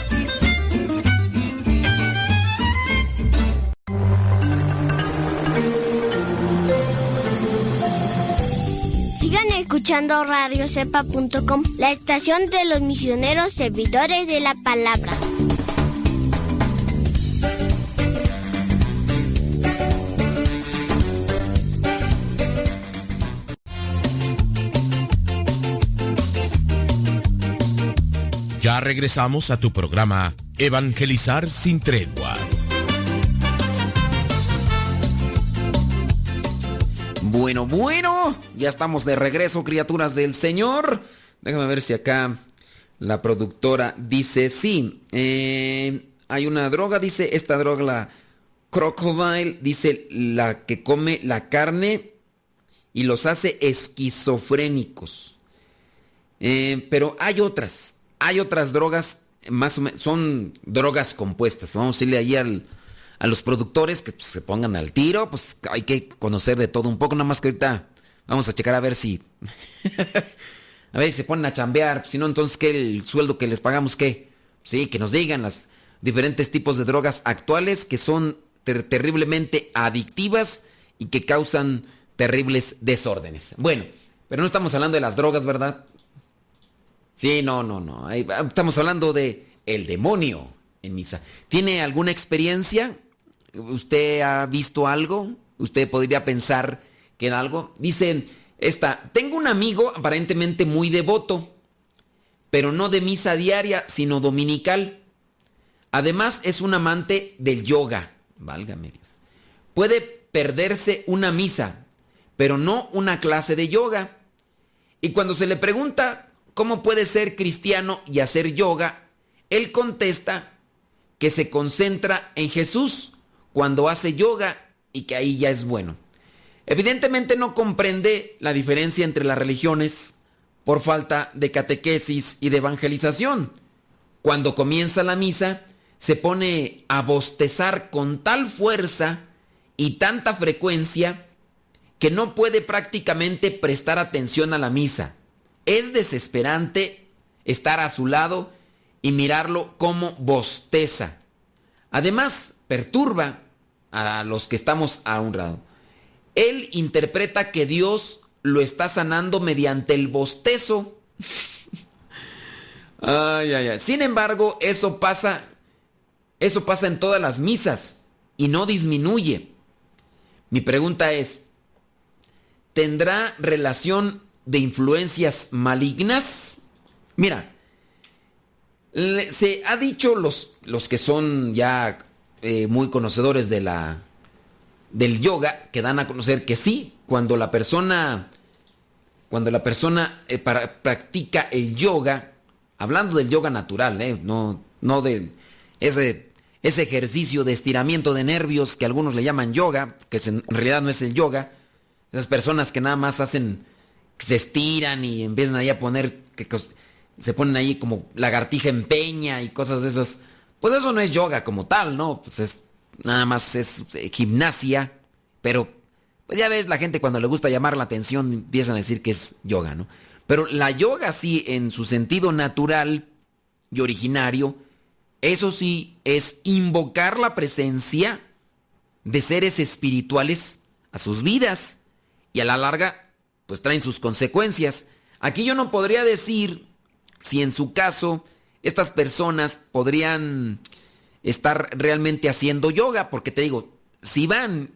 Escuchando radiocepa.com, la estación de los misioneros servidores de la palabra. Ya regresamos a tu programa Evangelizar sin tregua. Bueno, bueno, ya estamos de regreso, criaturas del Señor. Déjame ver si acá la productora dice, sí, eh, hay una droga, dice, esta droga, la crocodile, dice, la que come la carne y los hace esquizofrénicos. Eh, pero hay otras, hay otras drogas, más o menos, son drogas compuestas. Vamos a irle ahí al, a los productores que pues, se pongan al tiro, pues hay que conocer de todo un poco, nada más que ahorita vamos a checar a ver si... *laughs* a ver si se ponen a chambear, si no, entonces, ¿qué el sueldo que les pagamos qué? Sí, que nos digan las diferentes tipos de drogas actuales que son ter terriblemente adictivas y que causan terribles desórdenes. Bueno, pero no estamos hablando de las drogas, ¿verdad? Sí, no, no, no. Estamos hablando de el demonio en misa. ¿Tiene alguna experiencia? ¿Usted ha visto algo? ¿Usted podría pensar que en algo? Dice esta, tengo un amigo aparentemente muy devoto, pero no de misa diaria, sino dominical. Además es un amante del yoga. Válgame Dios. Puede perderse una misa, pero no una clase de yoga. Y cuando se le pregunta cómo puede ser cristiano y hacer yoga, él contesta que se concentra en Jesús cuando hace yoga y que ahí ya es bueno. Evidentemente no comprende la diferencia entre las religiones por falta de catequesis y de evangelización. Cuando comienza la misa, se pone a bostezar con tal fuerza y tanta frecuencia que no puede prácticamente prestar atención a la misa. Es desesperante estar a su lado y mirarlo como bosteza. Además, perturba a los que estamos a un lado. Él interpreta que Dios lo está sanando mediante el bostezo. *laughs* ay, ay, ay. Sin embargo, eso pasa, eso pasa en todas las misas y no disminuye. Mi pregunta es, ¿tendrá relación de influencias malignas? Mira, se ha dicho los, los que son ya eh, muy conocedores de la del yoga que dan a conocer que sí, cuando la persona cuando la persona eh, para, practica el yoga, hablando del yoga natural, eh, no no de ese ese ejercicio de estiramiento de nervios que algunos le llaman yoga, que en realidad no es el yoga, esas personas que nada más hacen se estiran y empiezan ahí a poner que se ponen ahí como lagartija en peña y cosas de esas. Pues eso no es yoga como tal, ¿no? Pues es nada más es eh, gimnasia, pero pues ya ves la gente cuando le gusta llamar la atención empiezan a decir que es yoga, ¿no? Pero la yoga sí en su sentido natural y originario, eso sí es invocar la presencia de seres espirituales a sus vidas y a la larga pues traen sus consecuencias. Aquí yo no podría decir si en su caso estas personas podrían estar realmente haciendo yoga, porque te digo, si van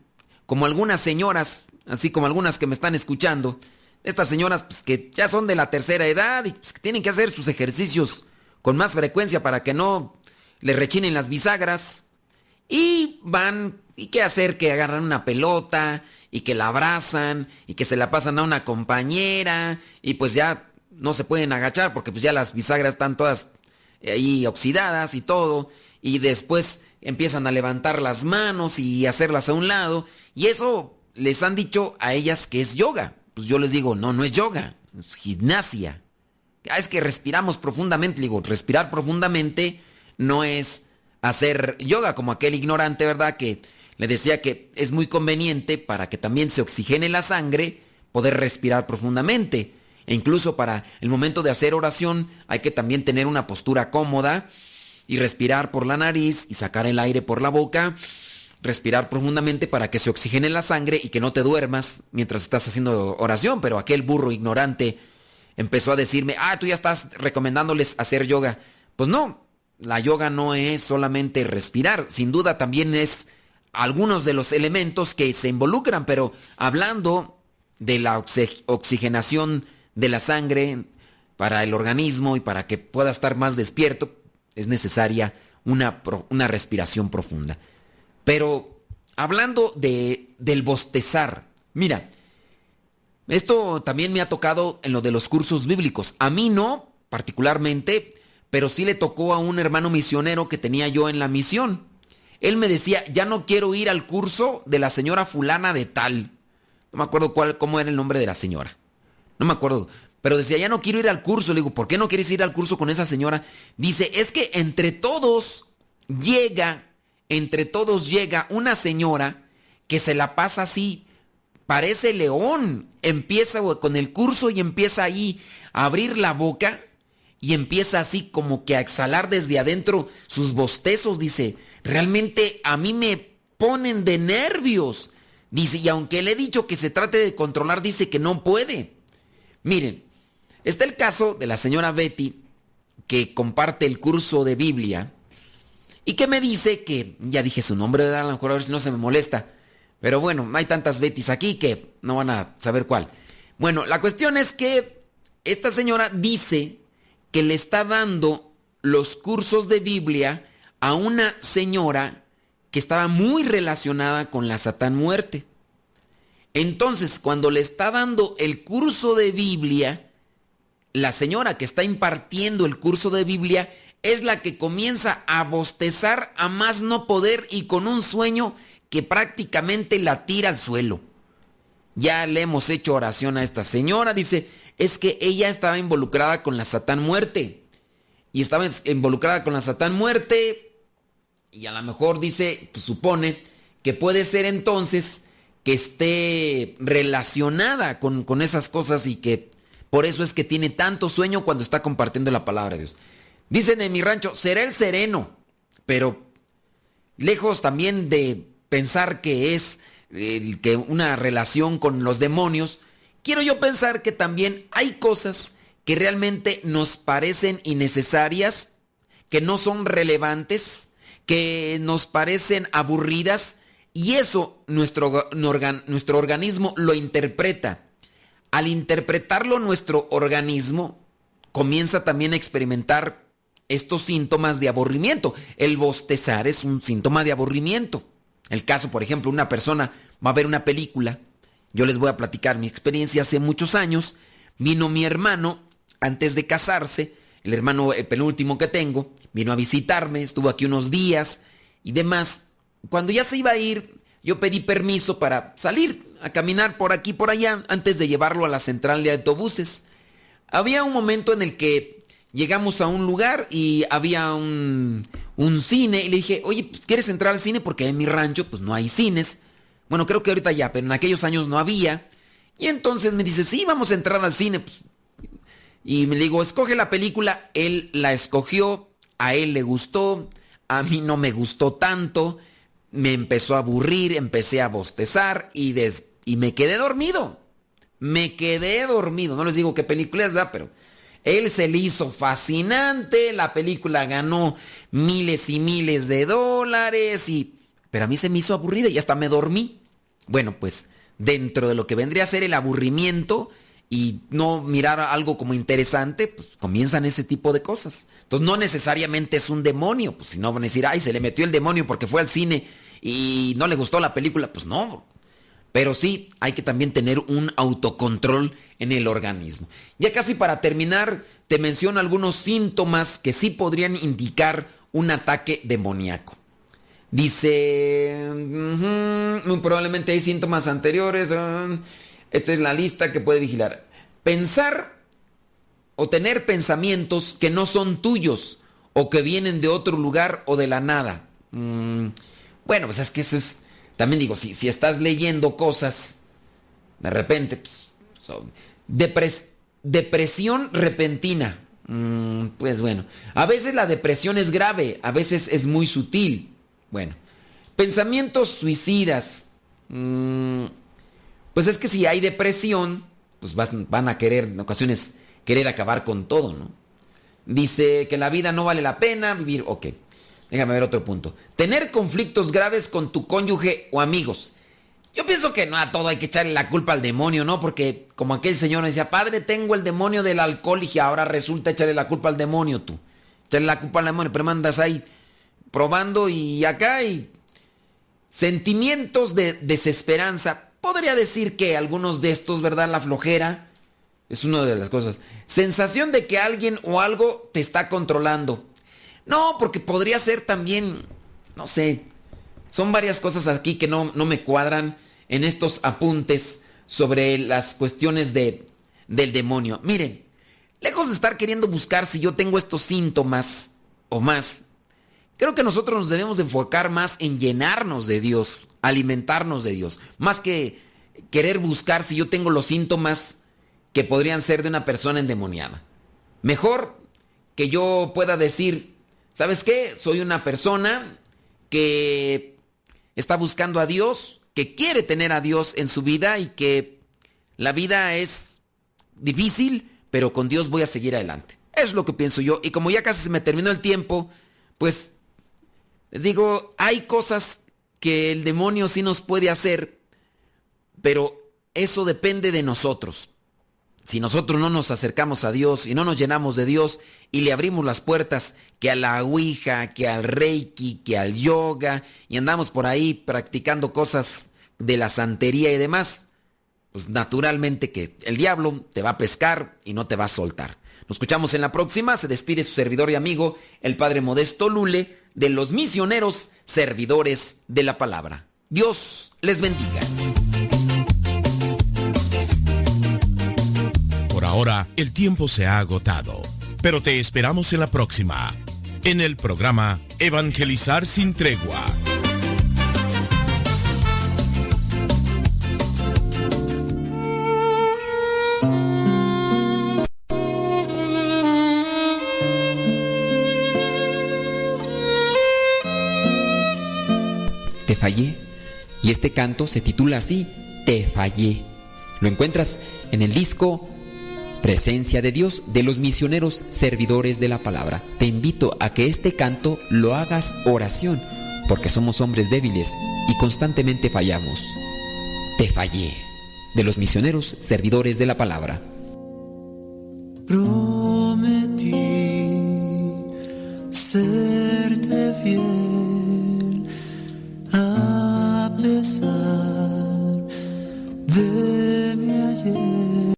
como algunas señoras, así como algunas que me están escuchando, estas señoras pues, que ya son de la tercera edad y pues, que tienen que hacer sus ejercicios con más frecuencia para que no les rechinen las bisagras, y van, ¿y qué hacer? Que agarran una pelota y que la abrazan y que se la pasan a una compañera y pues ya no se pueden agachar porque pues ya las bisagras están todas ahí oxidadas y todo. Y después empiezan a levantar las manos y hacerlas a un lado. Y eso les han dicho a ellas que es yoga. Pues yo les digo, no, no es yoga, es gimnasia. Ah, es que respiramos profundamente. digo, respirar profundamente no es hacer yoga como aquel ignorante, ¿verdad? Que le decía que es muy conveniente para que también se oxigene la sangre poder respirar profundamente. E incluso para el momento de hacer oración hay que también tener una postura cómoda y respirar por la nariz y sacar el aire por la boca. respirar profundamente para que se oxigene la sangre y que no te duermas mientras estás haciendo oración, pero aquel burro ignorante empezó a decirme, ah, tú ya estás recomendándoles hacer yoga. Pues no, la yoga no es solamente respirar, sin duda también es algunos de los elementos que se involucran, pero hablando de la oxigenación de la sangre para el organismo y para que pueda estar más despierto, es necesaria una, una respiración profunda. Pero hablando de, del bostezar, mira, esto también me ha tocado en lo de los cursos bíblicos. A mí no, particularmente, pero sí le tocó a un hermano misionero que tenía yo en la misión. Él me decía, ya no quiero ir al curso de la señora fulana de tal. No me acuerdo cuál, cómo era el nombre de la señora. No me acuerdo. Pero decía, ya no quiero ir al curso. Le digo, ¿por qué no quieres ir al curso con esa señora? Dice, es que entre todos llega, entre todos llega una señora que se la pasa así, parece león. Empieza con el curso y empieza ahí a abrir la boca y empieza así como que a exhalar desde adentro sus bostezos. Dice, realmente a mí me ponen de nervios. Dice, y aunque le he dicho que se trate de controlar, dice que no puede. Miren, Está el caso de la señora Betty, que comparte el curso de Biblia, y que me dice que, ya dije su nombre, a lo mejor a ver si no se me molesta, pero bueno, hay tantas Bettys aquí que no van a saber cuál. Bueno, la cuestión es que esta señora dice que le está dando los cursos de Biblia a una señora que estaba muy relacionada con la Satán muerte. Entonces, cuando le está dando el curso de Biblia, la señora que está impartiendo el curso de Biblia es la que comienza a bostezar a más no poder y con un sueño que prácticamente la tira al suelo. Ya le hemos hecho oración a esta señora, dice, es que ella estaba involucrada con la Satán muerte. Y estaba involucrada con la Satán muerte y a lo mejor dice, pues, supone que puede ser entonces que esté relacionada con, con esas cosas y que por eso es que tiene tanto sueño cuando está compartiendo la palabra de Dios. Dicen en mi rancho, será el sereno, pero lejos también de pensar que es que una relación con los demonios, quiero yo pensar que también hay cosas que realmente nos parecen innecesarias, que no son relevantes, que nos parecen aburridas, y eso nuestro, nuestro organismo lo interpreta al interpretarlo nuestro organismo comienza también a experimentar estos síntomas de aburrimiento. El bostezar es un síntoma de aburrimiento. El caso, por ejemplo, una persona va a ver una película. Yo les voy a platicar mi experiencia hace muchos años. Vino mi hermano antes de casarse, el hermano penúltimo que tengo, vino a visitarme, estuvo aquí unos días y demás. Cuando ya se iba a ir, yo pedí permiso para salir a caminar por aquí por allá antes de llevarlo a la central de autobuses. Había un momento en el que llegamos a un lugar y había un, un cine y le dije, oye, pues, ¿quieres entrar al cine? Porque en mi rancho pues no hay cines. Bueno, creo que ahorita ya, pero en aquellos años no había. Y entonces me dice, sí, vamos a entrar al cine. Pues, y me digo, escoge la película. Él la escogió, a él le gustó, a mí no me gustó tanto me empezó a aburrir, empecé a bostezar y, y me quedé dormido. Me quedé dormido. No les digo qué película es. Pero él se le hizo fascinante, la película ganó miles y miles de dólares y... Pero a mí se me hizo aburrida y hasta me dormí. Bueno, pues dentro de lo que vendría a ser el aburrimiento y no mirar algo como interesante, pues comienzan ese tipo de cosas. Entonces no necesariamente es un demonio, pues si no van a decir, ay, se le metió el demonio porque fue al cine y no le gustó la película, pues no. Pero sí hay que también tener un autocontrol en el organismo. Ya casi para terminar, te menciono algunos síntomas que sí podrían indicar un ataque demoníaco. Dice, muy probablemente hay síntomas anteriores. Ah, esta es la lista que puede vigilar. Pensar o tener pensamientos que no son tuyos o que vienen de otro lugar o de la nada. Bueno, pues es que eso es, también digo, si, si estás leyendo cosas, de repente, pues, depresión repentina. Mm, pues bueno, a veces la depresión es grave, a veces es muy sutil. Bueno, Pensamientos suicidas. Mm, pues es que si hay depresión, pues van a querer en ocasiones querer acabar con todo, ¿no? Dice que la vida no vale la pena vivir. Ok, déjame ver otro punto. Tener conflictos graves con tu cónyuge o amigos. Yo pienso que no a todo hay que echarle la culpa al demonio, ¿no? Porque como aquel señor decía, padre, tengo el demonio del alcohol y ahora resulta echarle la culpa al demonio tú. Echarle la culpa al demonio, pero mandas ahí probando y acá hay sentimientos de desesperanza. Podría decir que algunos de estos, ¿verdad? La flojera es una de las cosas. Sensación de que alguien o algo te está controlando. No, porque podría ser también, no sé, son varias cosas aquí que no, no me cuadran en estos apuntes sobre las cuestiones de, del demonio. Miren, lejos de estar queriendo buscar si yo tengo estos síntomas o más, creo que nosotros nos debemos enfocar más en llenarnos de Dios, alimentarnos de Dios, más que querer buscar si yo tengo los síntomas que podrían ser de una persona endemoniada. Mejor que yo pueda decir, ¿sabes qué? Soy una persona que está buscando a Dios, que quiere tener a Dios en su vida y que la vida es difícil, pero con Dios voy a seguir adelante. Es lo que pienso yo. Y como ya casi se me terminó el tiempo, pues les digo, hay cosas que el demonio sí nos puede hacer, pero eso depende de nosotros si nosotros no nos acercamos a Dios y no nos llenamos de Dios y le abrimos las puertas que a la Ouija, que al Reiki, que al yoga y andamos por ahí practicando cosas de la santería y demás, pues naturalmente que el diablo te va a pescar y no te va a soltar. Nos escuchamos en la próxima. Se despide su servidor y amigo, el Padre Modesto Lule, de los misioneros servidores de la palabra. Dios les bendiga. Ahora el tiempo se ha agotado, pero te esperamos en la próxima, en el programa Evangelizar sin tregua. Te fallé. Y este canto se titula así, Te fallé. Lo encuentras en el disco presencia de Dios de los misioneros servidores de la palabra. Te invito a que este canto lo hagas oración, porque somos hombres débiles y constantemente fallamos. Te fallé, de los misioneros servidores de la palabra. Prometí serte fiel a pesar